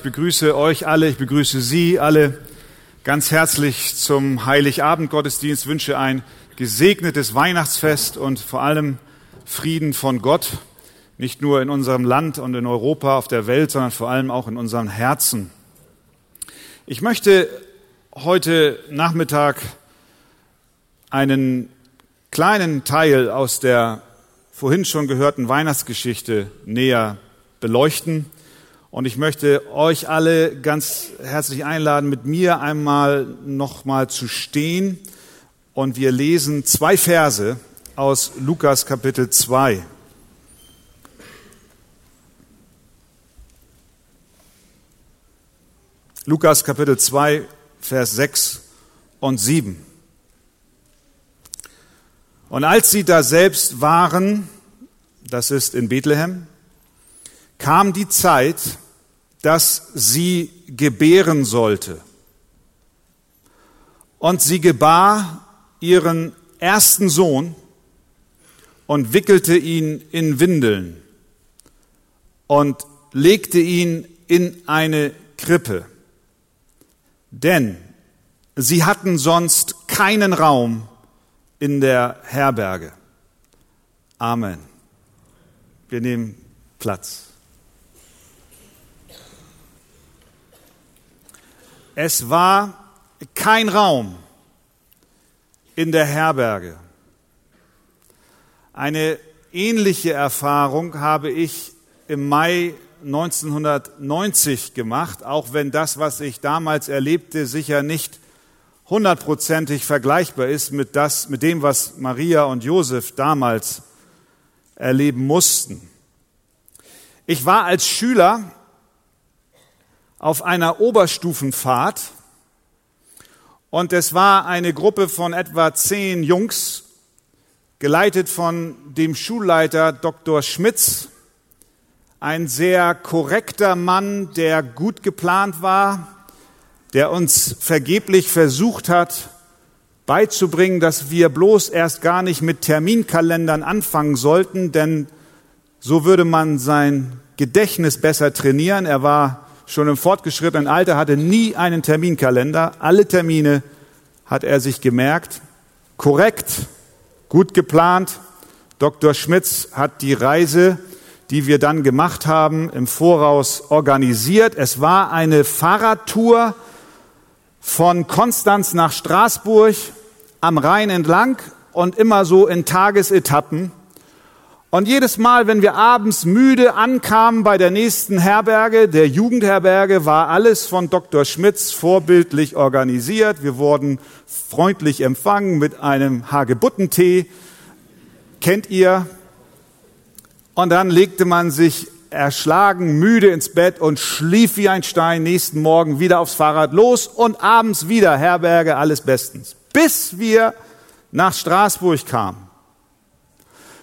ich begrüße euch alle, ich begrüße Sie alle ganz herzlich zum Heiligabend-Gottesdienst, wünsche ein gesegnetes Weihnachtsfest und vor allem Frieden von Gott, nicht nur in unserem Land und in Europa, auf der Welt, sondern vor allem auch in unseren Herzen. Ich möchte heute Nachmittag einen kleinen Teil aus der vorhin schon gehörten Weihnachtsgeschichte näher beleuchten. Und ich möchte euch alle ganz herzlich einladen, mit mir einmal nochmal zu stehen. Und wir lesen zwei Verse aus Lukas Kapitel 2. Lukas Kapitel 2, Vers 6 und 7. Und als sie da selbst waren, das ist in Bethlehem, kam die Zeit, dass sie gebären sollte. Und sie gebar ihren ersten Sohn und wickelte ihn in Windeln und legte ihn in eine Krippe. Denn sie hatten sonst keinen Raum in der Herberge. Amen. Wir nehmen Platz. Es war kein Raum in der Herberge. Eine ähnliche Erfahrung habe ich im Mai 1990 gemacht, auch wenn das, was ich damals erlebte, sicher nicht hundertprozentig vergleichbar ist mit, das, mit dem, was Maria und Josef damals erleben mussten. Ich war als Schüler auf einer Oberstufenfahrt und es war eine Gruppe von etwa zehn Jungs, geleitet von dem Schulleiter Dr. Schmitz, ein sehr korrekter Mann, der gut geplant war, der uns vergeblich versucht hat beizubringen, dass wir bloß erst gar nicht mit Terminkalendern anfangen sollten, denn so würde man sein Gedächtnis besser trainieren. Er war schon im fortgeschrittenen Alter, hatte nie einen Terminkalender. Alle Termine hat er sich gemerkt. Korrekt, gut geplant. Dr. Schmitz hat die Reise, die wir dann gemacht haben, im Voraus organisiert. Es war eine Fahrradtour von Konstanz nach Straßburg am Rhein entlang und immer so in Tagesetappen. Und jedes Mal, wenn wir abends müde ankamen bei der nächsten Herberge, der Jugendherberge, war alles von Dr. Schmitz vorbildlich organisiert. Wir wurden freundlich empfangen mit einem Hagebuttentee. Kennt ihr? Und dann legte man sich erschlagen, müde ins Bett und schlief wie ein Stein. Nächsten Morgen wieder aufs Fahrrad los und abends wieder Herberge, alles bestens. Bis wir nach Straßburg kamen.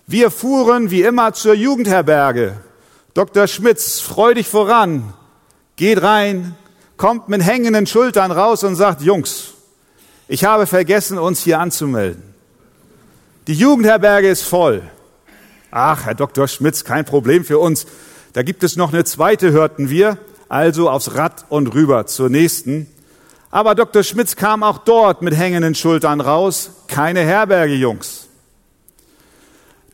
Wir fuhren wie immer zur Jugendherberge. Dr. Schmitz, freudig voran, geht rein, kommt mit hängenden Schultern raus und sagt, Jungs, ich habe vergessen, uns hier anzumelden. Die Jugendherberge ist voll. Ach, Herr Dr. Schmitz, kein Problem für uns. Da gibt es noch eine zweite, hörten wir, also aufs Rad und rüber zur nächsten. Aber Dr. Schmitz kam auch dort mit hängenden Schultern raus. Keine Herberge, Jungs.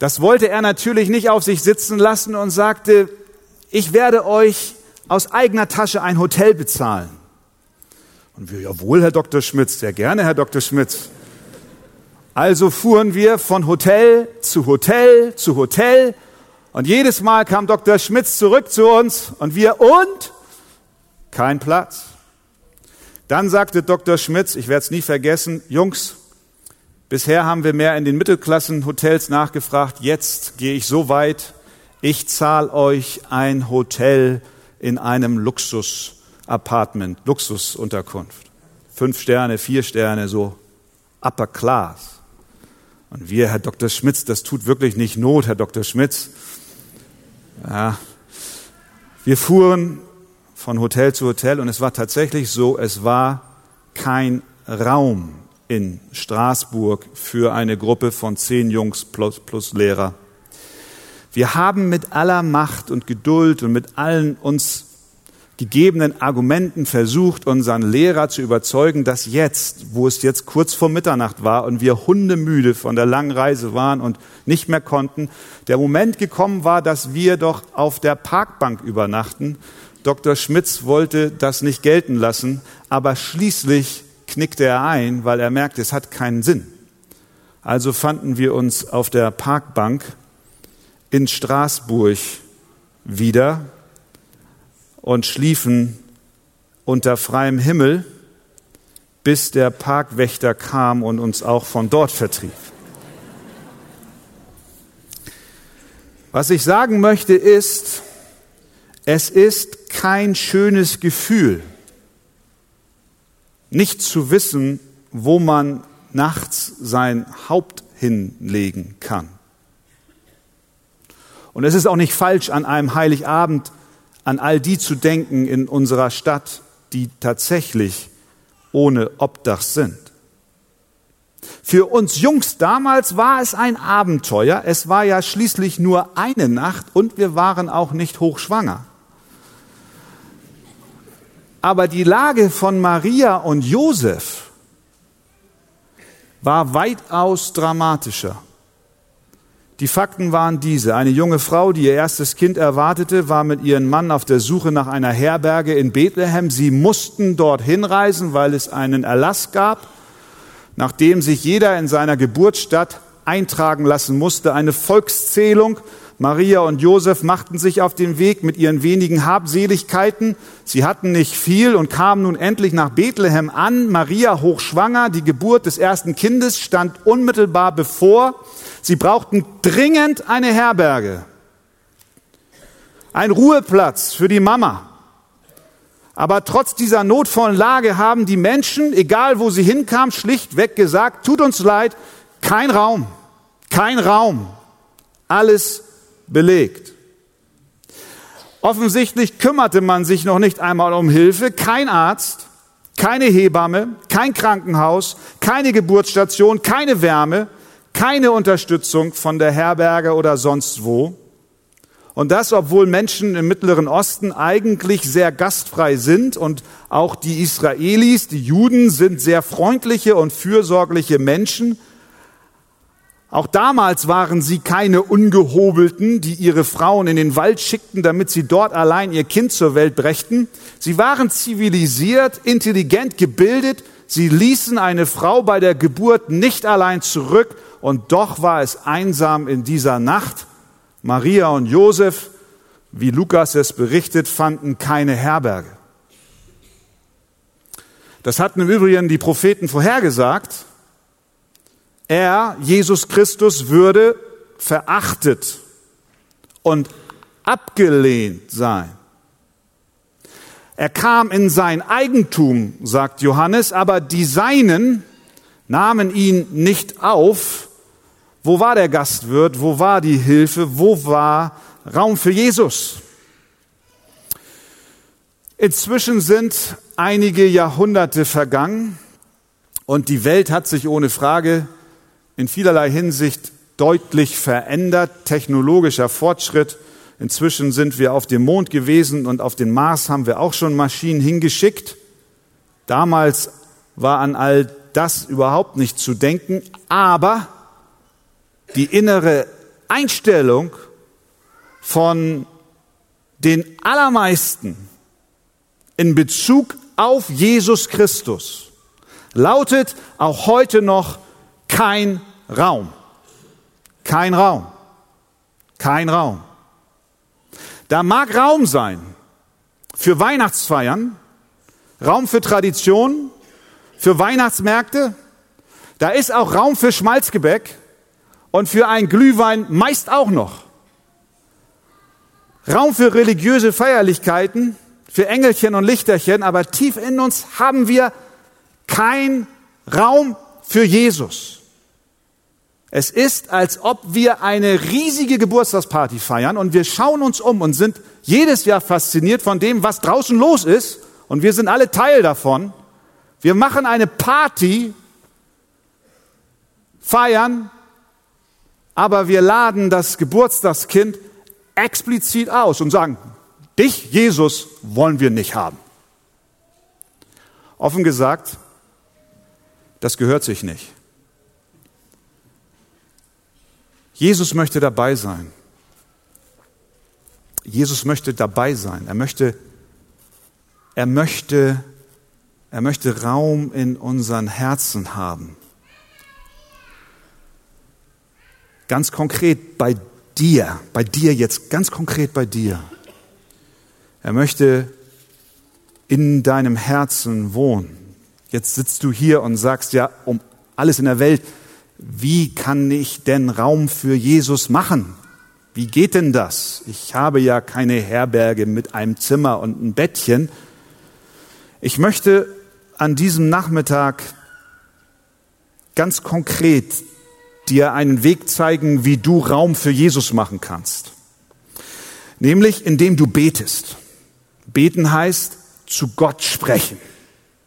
Das wollte er natürlich nicht auf sich sitzen lassen und sagte, ich werde euch aus eigener Tasche ein Hotel bezahlen. Und wir, jawohl, Herr Dr. Schmitz, sehr gerne, Herr Dr. Schmitz. Also fuhren wir von Hotel zu Hotel zu Hotel und jedes Mal kam Dr. Schmitz zurück zu uns und wir und kein Platz. Dann sagte Dr. Schmitz, ich werde es nie vergessen, Jungs, Bisher haben wir mehr in den Mittelklassenhotels nachgefragt. Jetzt gehe ich so weit, ich zahle euch ein Hotel in einem Luxus-Apartment, Luxusunterkunft. Fünf Sterne, vier Sterne, so upper class. Und wir, Herr Dr. Schmitz, das tut wirklich nicht Not, Herr Dr. Schmitz. Ja. Wir fuhren von Hotel zu Hotel und es war tatsächlich so, es war kein Raum in Straßburg für eine Gruppe von zehn Jungs plus, plus Lehrer. Wir haben mit aller Macht und Geduld und mit allen uns gegebenen Argumenten versucht, unseren Lehrer zu überzeugen, dass jetzt, wo es jetzt kurz vor Mitternacht war und wir hundemüde von der langen Reise waren und nicht mehr konnten, der Moment gekommen war, dass wir doch auf der Parkbank übernachten. Dr. Schmitz wollte das nicht gelten lassen, aber schließlich knickte er ein, weil er merkte, es hat keinen Sinn. Also fanden wir uns auf der Parkbank in Straßburg wieder und schliefen unter freiem Himmel, bis der Parkwächter kam und uns auch von dort vertrieb. Was ich sagen möchte ist, es ist kein schönes Gefühl, nicht zu wissen, wo man nachts sein Haupt hinlegen kann. Und es ist auch nicht falsch, an einem Heiligabend an all die zu denken in unserer Stadt, die tatsächlich ohne Obdach sind. Für uns Jungs damals war es ein Abenteuer. Es war ja schließlich nur eine Nacht und wir waren auch nicht hochschwanger. Aber die Lage von Maria und Josef war weitaus dramatischer. Die Fakten waren diese. Eine junge Frau, die ihr erstes Kind erwartete, war mit ihrem Mann auf der Suche nach einer Herberge in Bethlehem. Sie mussten dorthin reisen, weil es einen Erlass gab, nachdem sich jeder in seiner Geburtsstadt eintragen lassen musste. Eine Volkszählung Maria und Josef machten sich auf den Weg mit ihren wenigen Habseligkeiten. Sie hatten nicht viel und kamen nun endlich nach Bethlehem an. Maria hochschwanger, die Geburt des ersten Kindes stand unmittelbar bevor. Sie brauchten dringend eine Herberge, ein Ruheplatz für die Mama. Aber trotz dieser notvollen Lage haben die Menschen, egal wo sie hinkamen, schlichtweg gesagt, tut uns leid, kein Raum, kein Raum, alles belegt. Offensichtlich kümmerte man sich noch nicht einmal um Hilfe. Kein Arzt, keine Hebamme, kein Krankenhaus, keine Geburtsstation, keine Wärme, keine Unterstützung von der Herberge oder sonst wo. Und das, obwohl Menschen im Mittleren Osten eigentlich sehr gastfrei sind und auch die Israelis, die Juden sind sehr freundliche und fürsorgliche Menschen. Auch damals waren sie keine Ungehobelten, die ihre Frauen in den Wald schickten, damit sie dort allein ihr Kind zur Welt brächten. Sie waren zivilisiert, intelligent, gebildet. Sie ließen eine Frau bei der Geburt nicht allein zurück. Und doch war es einsam in dieser Nacht. Maria und Josef, wie Lukas es berichtet, fanden keine Herberge. Das hatten im Übrigen die Propheten vorhergesagt. Er, Jesus Christus, würde verachtet und abgelehnt sein. Er kam in sein Eigentum, sagt Johannes, aber die Seinen nahmen ihn nicht auf. Wo war der Gastwirt? Wo war die Hilfe? Wo war Raum für Jesus? Inzwischen sind einige Jahrhunderte vergangen und die Welt hat sich ohne Frage in vielerlei Hinsicht deutlich verändert, technologischer Fortschritt. Inzwischen sind wir auf dem Mond gewesen und auf den Mars haben wir auch schon Maschinen hingeschickt. Damals war an all das überhaupt nicht zu denken, aber die innere Einstellung von den allermeisten in Bezug auf Jesus Christus lautet auch heute noch kein Raum. Kein Raum. Kein Raum. Da mag Raum sein für Weihnachtsfeiern, Raum für Traditionen, für Weihnachtsmärkte. Da ist auch Raum für Schmalzgebäck und für ein Glühwein meist auch noch. Raum für religiöse Feierlichkeiten, für Engelchen und Lichterchen, aber tief in uns haben wir kein Raum für Jesus. Es ist, als ob wir eine riesige Geburtstagsparty feiern und wir schauen uns um und sind jedes Jahr fasziniert von dem, was draußen los ist und wir sind alle Teil davon. Wir machen eine Party, feiern, aber wir laden das Geburtstagskind explizit aus und sagen, Dich, Jesus, wollen wir nicht haben. Offen gesagt, das gehört sich nicht. Jesus möchte dabei sein. Jesus möchte dabei sein. Er möchte, er möchte, er möchte Raum in unseren Herzen haben. Ganz konkret bei dir, bei dir jetzt, ganz konkret bei dir. Er möchte in deinem Herzen wohnen. Jetzt sitzt du hier und sagst ja, um alles in der Welt, wie kann ich denn Raum für Jesus machen? Wie geht denn das? Ich habe ja keine Herberge mit einem Zimmer und einem Bettchen. Ich möchte an diesem Nachmittag ganz konkret dir einen Weg zeigen, wie du Raum für Jesus machen kannst. Nämlich indem du betest. Beten heißt zu Gott sprechen.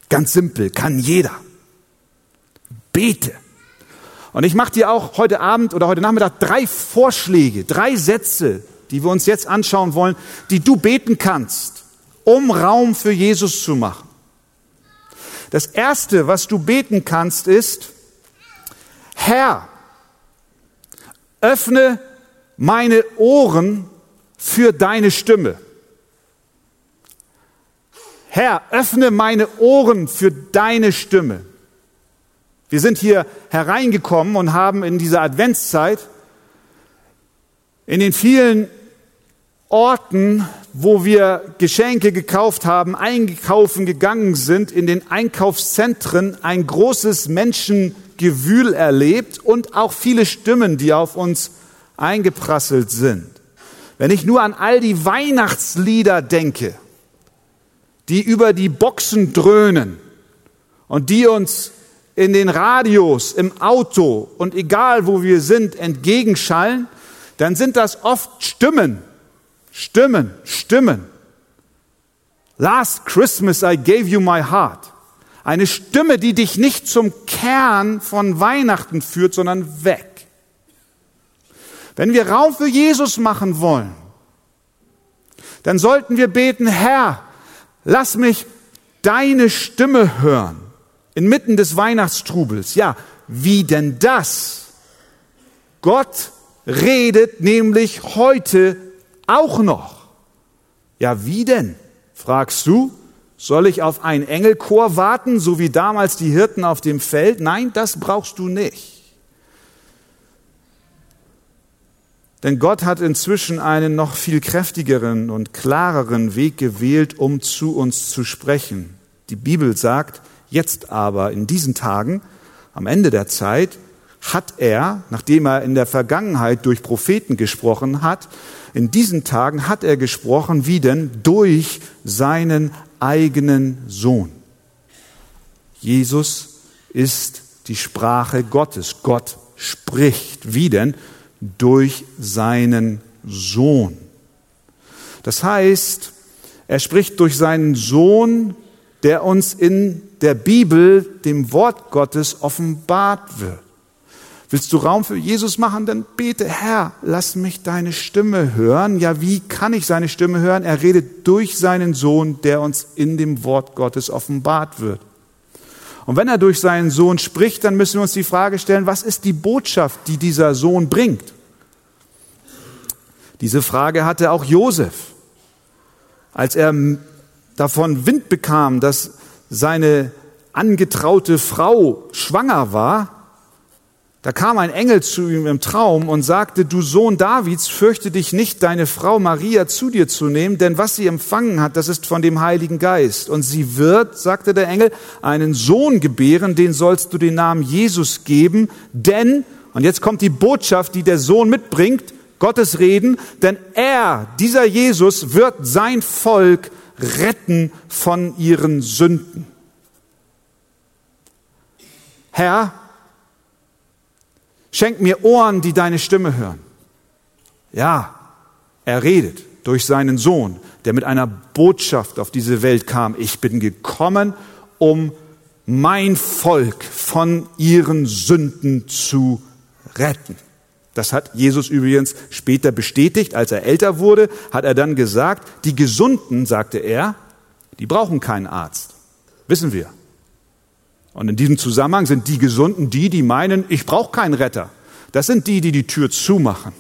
Ganz simpel, kann jeder. Bete. Und ich mache dir auch heute Abend oder heute Nachmittag drei Vorschläge, drei Sätze, die wir uns jetzt anschauen wollen, die du beten kannst, um Raum für Jesus zu machen. Das Erste, was du beten kannst, ist, Herr, öffne meine Ohren für deine Stimme. Herr, öffne meine Ohren für deine Stimme. Wir sind hier hereingekommen und haben in dieser Adventszeit in den vielen Orten, wo wir Geschenke gekauft haben, eingekaufen gegangen sind, in den Einkaufszentren ein großes Menschengewühl erlebt und auch viele Stimmen, die auf uns eingeprasselt sind. Wenn ich nur an all die Weihnachtslieder denke, die über die Boxen dröhnen und die uns in den Radios, im Auto und egal wo wir sind, entgegenschallen, dann sind das oft Stimmen, Stimmen, Stimmen. Last Christmas I gave you my heart. Eine Stimme, die dich nicht zum Kern von Weihnachten führt, sondern weg. Wenn wir Raum für Jesus machen wollen, dann sollten wir beten, Herr, lass mich deine Stimme hören inmitten des Weihnachtstrubels. Ja, wie denn das? Gott redet nämlich heute auch noch. Ja, wie denn? fragst du. Soll ich auf einen Engelchor warten, so wie damals die Hirten auf dem Feld? Nein, das brauchst du nicht. Denn Gott hat inzwischen einen noch viel kräftigeren und klareren Weg gewählt, um zu uns zu sprechen. Die Bibel sagt, Jetzt aber, in diesen Tagen, am Ende der Zeit, hat er, nachdem er in der Vergangenheit durch Propheten gesprochen hat, in diesen Tagen hat er gesprochen, wie denn? Durch seinen eigenen Sohn. Jesus ist die Sprache Gottes. Gott spricht. Wie denn? Durch seinen Sohn. Das heißt, er spricht durch seinen Sohn, der uns in der Bibel, dem Wort Gottes, offenbart wird. Willst du Raum für Jesus machen? Dann bete, Herr, lass mich deine Stimme hören. Ja, wie kann ich seine Stimme hören? Er redet durch seinen Sohn, der uns in dem Wort Gottes offenbart wird. Und wenn er durch seinen Sohn spricht, dann müssen wir uns die Frage stellen, was ist die Botschaft, die dieser Sohn bringt? Diese Frage hatte auch Josef, als er davon Wind bekam, dass seine angetraute Frau schwanger war, da kam ein Engel zu ihm im Traum und sagte, du Sohn Davids, fürchte dich nicht, deine Frau Maria zu dir zu nehmen, denn was sie empfangen hat, das ist von dem Heiligen Geist. Und sie wird, sagte der Engel, einen Sohn gebären, den sollst du den Namen Jesus geben, denn, und jetzt kommt die Botschaft, die der Sohn mitbringt, Gottes Reden, denn er, dieser Jesus, wird sein Volk retten von ihren Sünden. Herr, schenk mir Ohren, die deine Stimme hören. Ja, er redet durch seinen Sohn, der mit einer Botschaft auf diese Welt kam. Ich bin gekommen, um mein Volk von ihren Sünden zu retten. Das hat Jesus übrigens später bestätigt, als er älter wurde, hat er dann gesagt, die Gesunden, sagte er, die brauchen keinen Arzt. Wissen wir. Und in diesem Zusammenhang sind die Gesunden die, die meinen, ich brauche keinen Retter. Das sind die, die die Tür zumachen.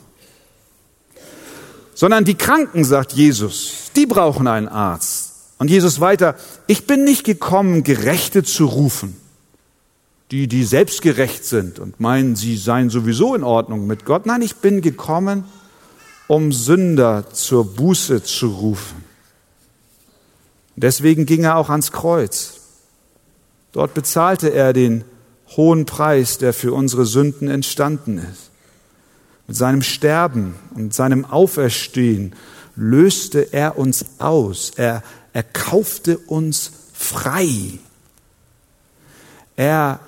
Sondern die Kranken, sagt Jesus, die brauchen einen Arzt. Und Jesus weiter, ich bin nicht gekommen, Gerechte zu rufen, die, die selbstgerecht sind und meinen, sie seien sowieso in Ordnung mit Gott. Nein, ich bin gekommen, um Sünder zur Buße zu rufen. Deswegen ging er auch ans Kreuz. Dort bezahlte er den hohen Preis, der für unsere Sünden entstanden ist. Mit seinem Sterben und seinem Auferstehen löste er uns aus. Er, er kaufte uns frei. Er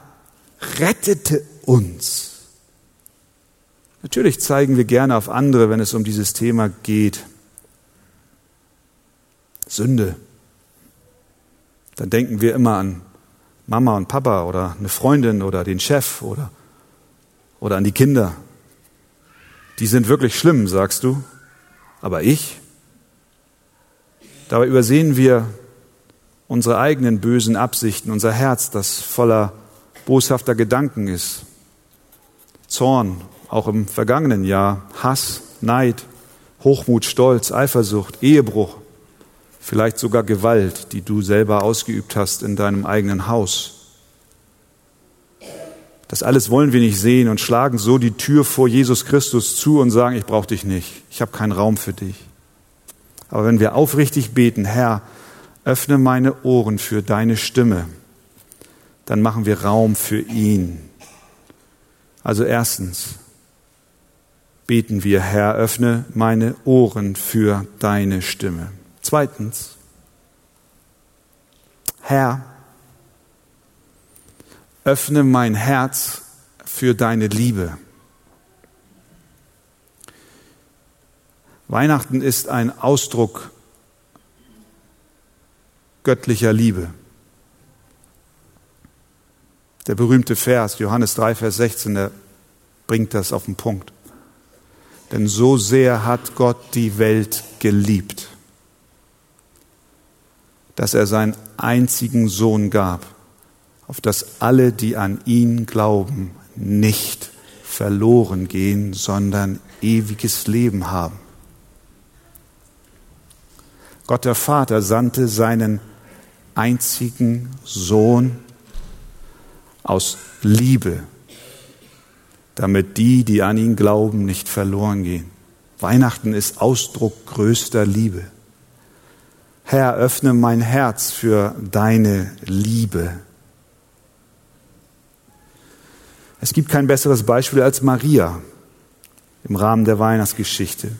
rettete uns. Natürlich zeigen wir gerne auf andere, wenn es um dieses Thema geht. Sünde. Dann denken wir immer an Mama und Papa oder eine Freundin oder den Chef oder, oder an die Kinder. Die sind wirklich schlimm, sagst du. Aber ich? Dabei übersehen wir unsere eigenen bösen Absichten, unser Herz, das voller boshafter Gedanken ist. Zorn, auch im vergangenen Jahr, Hass, Neid, Hochmut, Stolz, Eifersucht, Ehebruch, vielleicht sogar Gewalt, die du selber ausgeübt hast in deinem eigenen Haus. Das alles wollen wir nicht sehen und schlagen so die Tür vor Jesus Christus zu und sagen, ich brauche dich nicht, ich habe keinen Raum für dich. Aber wenn wir aufrichtig beten, Herr, öffne meine Ohren für deine Stimme, dann machen wir Raum für ihn. Also erstens beten wir, Herr, öffne meine Ohren für deine Stimme. Zweitens, Herr, öffne mein Herz für deine Liebe. Weihnachten ist ein Ausdruck göttlicher Liebe. Der berühmte Vers, Johannes 3, Vers 16, der bringt das auf den Punkt. Denn so sehr hat Gott die Welt geliebt, dass er seinen einzigen Sohn gab, auf dass alle, die an ihn glauben, nicht verloren gehen, sondern ewiges Leben haben. Gott der Vater sandte seinen einzigen Sohn aus Liebe, damit die, die an ihn glauben, nicht verloren gehen. Weihnachten ist Ausdruck größter Liebe. Herr, öffne mein Herz für deine Liebe. Es gibt kein besseres Beispiel als Maria im Rahmen der Weihnachtsgeschichte.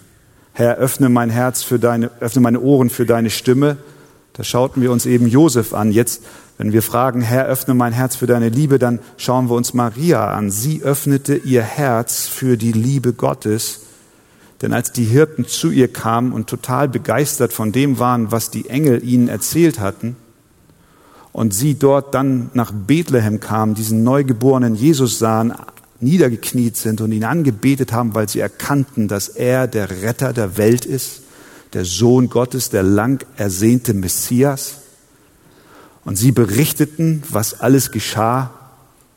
Herr, öffne mein Herz für deine, öffne meine Ohren für deine Stimme. Da schauten wir uns eben Josef an. Jetzt, wenn wir fragen, Herr, öffne mein Herz für deine Liebe, dann schauen wir uns Maria an. Sie öffnete ihr Herz für die Liebe Gottes denn als die Hirten zu ihr kamen und total begeistert von dem waren, was die Engel ihnen erzählt hatten, und sie dort dann nach Bethlehem kamen, diesen neugeborenen Jesus sahen, niedergekniet sind und ihn angebetet haben, weil sie erkannten, dass er der Retter der Welt ist, der Sohn Gottes, der lang ersehnte Messias. Und sie berichteten, was alles geschah.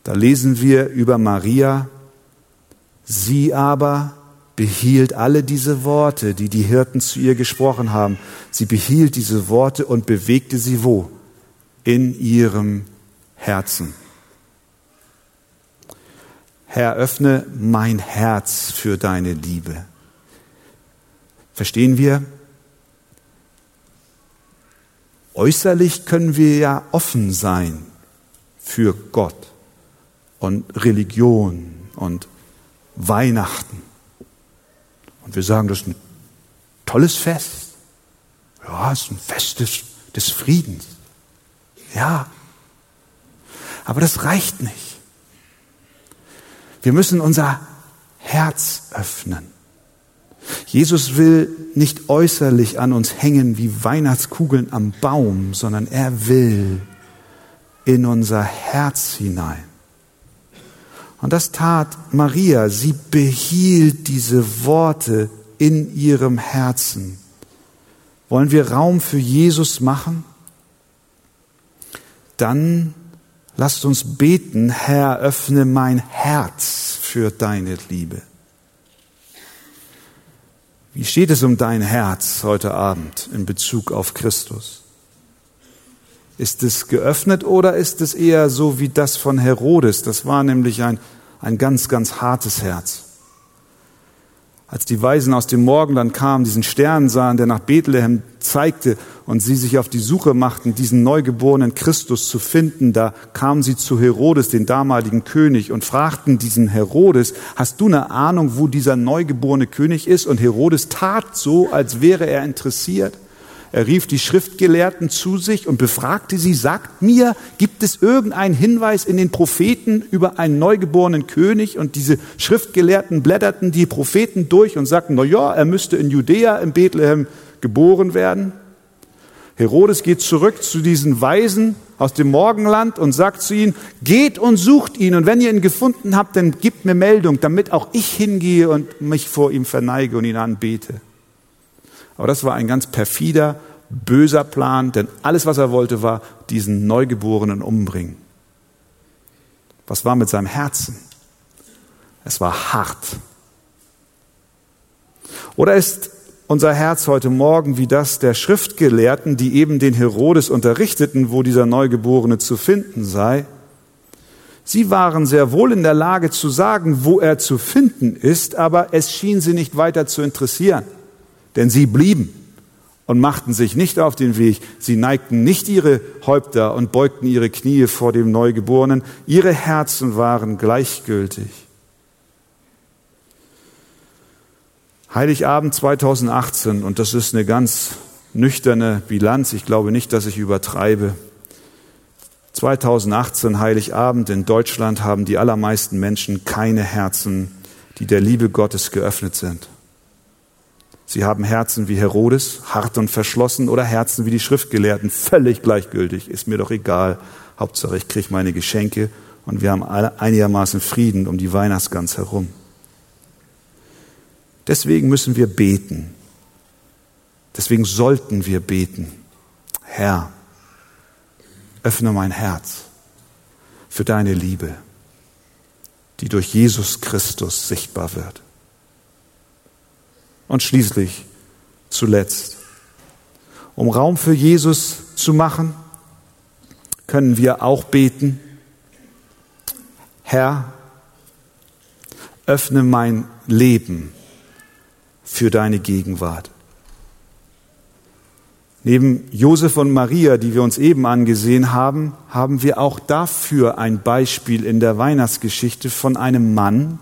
Da lesen wir über Maria. Sie aber behielt alle diese Worte, die die Hirten zu ihr gesprochen haben. Sie behielt diese Worte und bewegte sie wo? In ihrem Herzen. Herr, öffne mein Herz für deine Liebe. Verstehen wir? Äußerlich können wir ja offen sein für Gott und Religion und Weihnachten. Und wir sagen, das ist ein tolles Fest. Ja, es ist ein Fest des, des Friedens. Ja. Aber das reicht nicht. Wir müssen unser Herz öffnen. Jesus will nicht äußerlich an uns hängen wie Weihnachtskugeln am Baum, sondern er will in unser Herz hinein. Und das tat Maria. Sie behielt diese Worte in ihrem Herzen. Wollen wir Raum für Jesus machen? Dann lasst uns beten, Herr, öffne mein Herz für deine Liebe. Wie steht es um dein Herz heute Abend in Bezug auf Christus? Ist es geöffnet oder ist es eher so wie das von Herodes? Das war nämlich ein, ein ganz, ganz hartes Herz. Als die Weisen aus dem Morgenland kamen, diesen Stern sahen, der nach Bethlehem zeigte und sie sich auf die Suche machten, diesen neugeborenen Christus zu finden, da kamen sie zu Herodes, den damaligen König, und fragten diesen Herodes, hast du eine Ahnung, wo dieser neugeborene König ist? Und Herodes tat so, als wäre er interessiert. Er rief die Schriftgelehrten zu sich und befragte sie, sagt mir, gibt es irgendeinen Hinweis in den Propheten über einen neugeborenen König? Und diese Schriftgelehrten blätterten die Propheten durch und sagten, na ja, er müsste in Judäa, in Bethlehem geboren werden. Herodes geht zurück zu diesen Weisen aus dem Morgenland und sagt zu ihnen, geht und sucht ihn und wenn ihr ihn gefunden habt, dann gebt mir Meldung, damit auch ich hingehe und mich vor ihm verneige und ihn anbete. Aber das war ein ganz perfider, böser Plan, denn alles, was er wollte, war diesen Neugeborenen umbringen. Was war mit seinem Herzen? Es war hart. Oder ist unser Herz heute Morgen wie das der Schriftgelehrten, die eben den Herodes unterrichteten, wo dieser Neugeborene zu finden sei? Sie waren sehr wohl in der Lage zu sagen, wo er zu finden ist, aber es schien sie nicht weiter zu interessieren. Denn sie blieben und machten sich nicht auf den Weg. Sie neigten nicht ihre Häupter und beugten ihre Knie vor dem Neugeborenen. Ihre Herzen waren gleichgültig. Heiligabend 2018, und das ist eine ganz nüchterne Bilanz, ich glaube nicht, dass ich übertreibe. 2018 Heiligabend in Deutschland haben die allermeisten Menschen keine Herzen, die der Liebe Gottes geöffnet sind. Sie haben Herzen wie Herodes, hart und verschlossen, oder Herzen wie die Schriftgelehrten, völlig gleichgültig, ist mir doch egal. Hauptsache, ich kriege meine Geschenke und wir haben einigermaßen Frieden um die Weihnachtsgans herum. Deswegen müssen wir beten. Deswegen sollten wir beten. Herr, öffne mein Herz für deine Liebe, die durch Jesus Christus sichtbar wird. Und schließlich, zuletzt, um Raum für Jesus zu machen, können wir auch beten, Herr, öffne mein Leben für deine Gegenwart. Neben Josef und Maria, die wir uns eben angesehen haben, haben wir auch dafür ein Beispiel in der Weihnachtsgeschichte von einem Mann,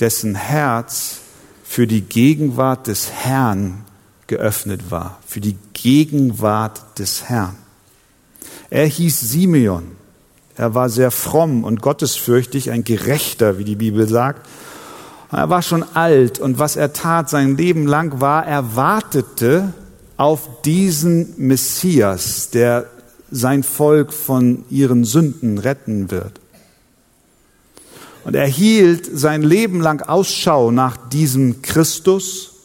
dessen Herz für die Gegenwart des Herrn geöffnet war, für die Gegenwart des Herrn. Er hieß Simeon. Er war sehr fromm und gottesfürchtig, ein Gerechter, wie die Bibel sagt. Er war schon alt und was er tat sein Leben lang war, er wartete auf diesen Messias, der sein Volk von ihren Sünden retten wird. Und er hielt sein Leben lang Ausschau nach diesem Christus.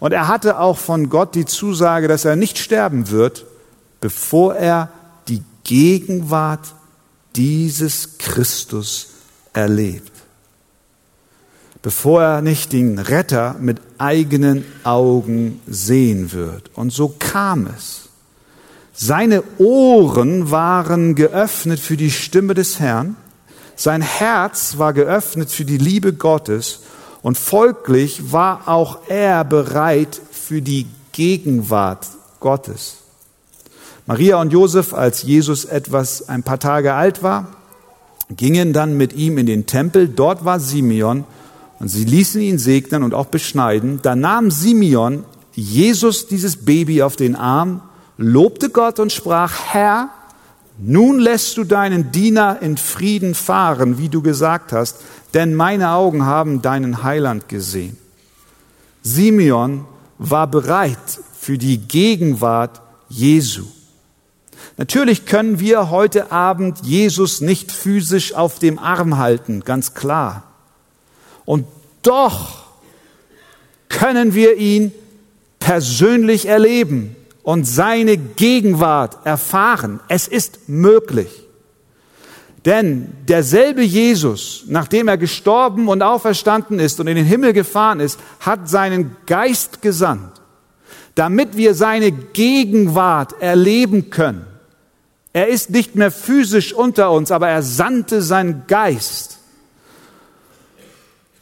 Und er hatte auch von Gott die Zusage, dass er nicht sterben wird, bevor er die Gegenwart dieses Christus erlebt. Bevor er nicht den Retter mit eigenen Augen sehen wird. Und so kam es. Seine Ohren waren geöffnet für die Stimme des Herrn sein Herz war geöffnet für die Liebe Gottes und folglich war auch er bereit für die Gegenwart Gottes. Maria und Josef, als Jesus etwas ein paar Tage alt war, gingen dann mit ihm in den Tempel. Dort war Simeon und sie ließen ihn segnen und auch beschneiden. Da nahm Simeon Jesus dieses Baby auf den Arm, lobte Gott und sprach, Herr, nun lässt du deinen Diener in Frieden fahren, wie du gesagt hast, denn meine Augen haben deinen Heiland gesehen. Simeon war bereit für die Gegenwart Jesu. Natürlich können wir heute Abend Jesus nicht physisch auf dem Arm halten, ganz klar. Und doch können wir ihn persönlich erleben und seine Gegenwart erfahren. Es ist möglich. Denn derselbe Jesus, nachdem er gestorben und auferstanden ist und in den Himmel gefahren ist, hat seinen Geist gesandt, damit wir seine Gegenwart erleben können. Er ist nicht mehr physisch unter uns, aber er sandte seinen Geist.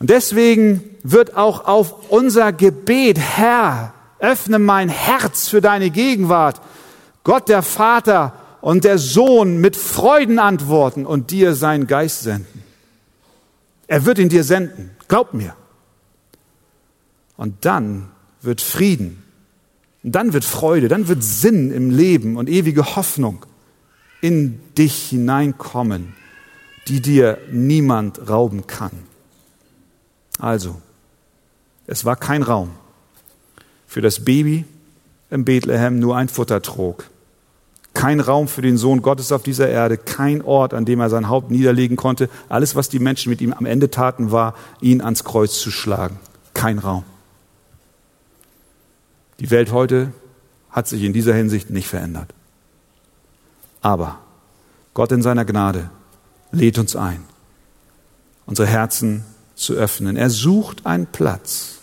Und deswegen wird auch auf unser Gebet, Herr, öffne mein Herz für deine Gegenwart, Gott der Vater und der Sohn mit Freuden antworten und dir seinen Geist senden. Er wird ihn dir senden, glaub mir. Und dann wird Frieden, und dann wird Freude, dann wird Sinn im Leben und ewige Hoffnung in dich hineinkommen, die dir niemand rauben kann. Also, es war kein Raum für das Baby im Bethlehem, nur ein Futtertrog. Kein Raum für den Sohn Gottes auf dieser Erde, kein Ort, an dem er sein Haupt niederlegen konnte. Alles, was die Menschen mit ihm am Ende taten, war, ihn ans Kreuz zu schlagen. Kein Raum. Die Welt heute hat sich in dieser Hinsicht nicht verändert. Aber Gott in seiner Gnade lädt uns ein, unsere Herzen zu öffnen. Er sucht einen Platz,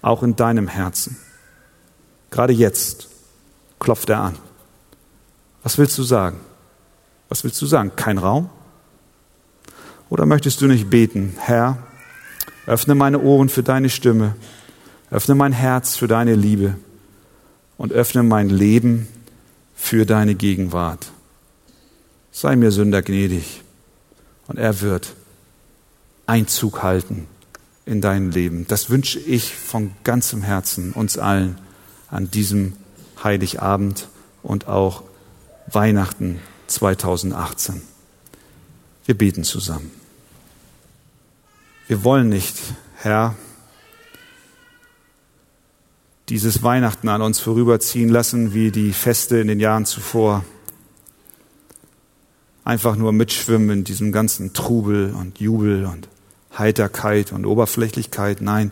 auch in deinem Herzen. Gerade jetzt klopft er an. Was willst du sagen? Was willst du sagen? Kein Raum? Oder möchtest du nicht beten, Herr, öffne meine Ohren für deine Stimme, öffne mein Herz für deine Liebe und öffne mein Leben für deine Gegenwart. Sei mir Sünder gnädig und er wird Einzug halten in dein Leben. Das wünsche ich von ganzem Herzen uns allen an diesem Heiligabend und auch Weihnachten 2018. Wir beten zusammen. Wir wollen nicht, Herr, dieses Weihnachten an uns vorüberziehen lassen wie die Feste in den Jahren zuvor einfach nur mitschwimmen in diesem ganzen Trubel und Jubel und Heiterkeit und Oberflächlichkeit. Nein,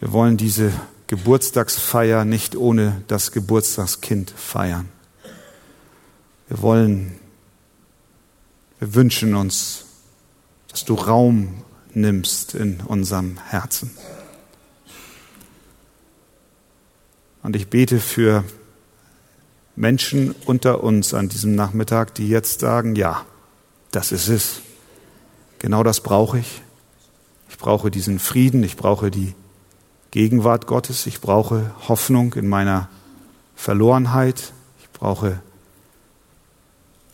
wir wollen diese Geburtstagsfeier nicht ohne das Geburtstagskind feiern. Wir wollen, wir wünschen uns, dass du Raum nimmst in unserem Herzen. Und ich bete für Menschen unter uns an diesem Nachmittag, die jetzt sagen, ja, das ist es. Genau das brauche ich. Ich brauche diesen Frieden, ich brauche die Gegenwart Gottes, ich brauche Hoffnung in meiner Verlorenheit, ich brauche,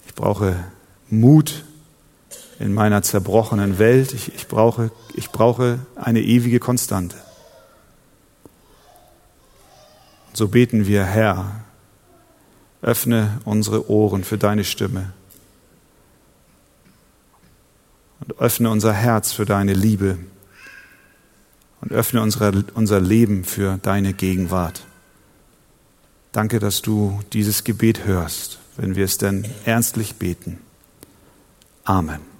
ich brauche Mut in meiner zerbrochenen Welt, ich, ich, brauche, ich brauche eine ewige Konstante. So beten wir, Herr, Öffne unsere Ohren für deine Stimme. Und öffne unser Herz für deine Liebe und öffne unsere, unser Leben für deine Gegenwart. Danke, dass du dieses Gebet hörst, wenn wir es denn ernstlich beten. Amen.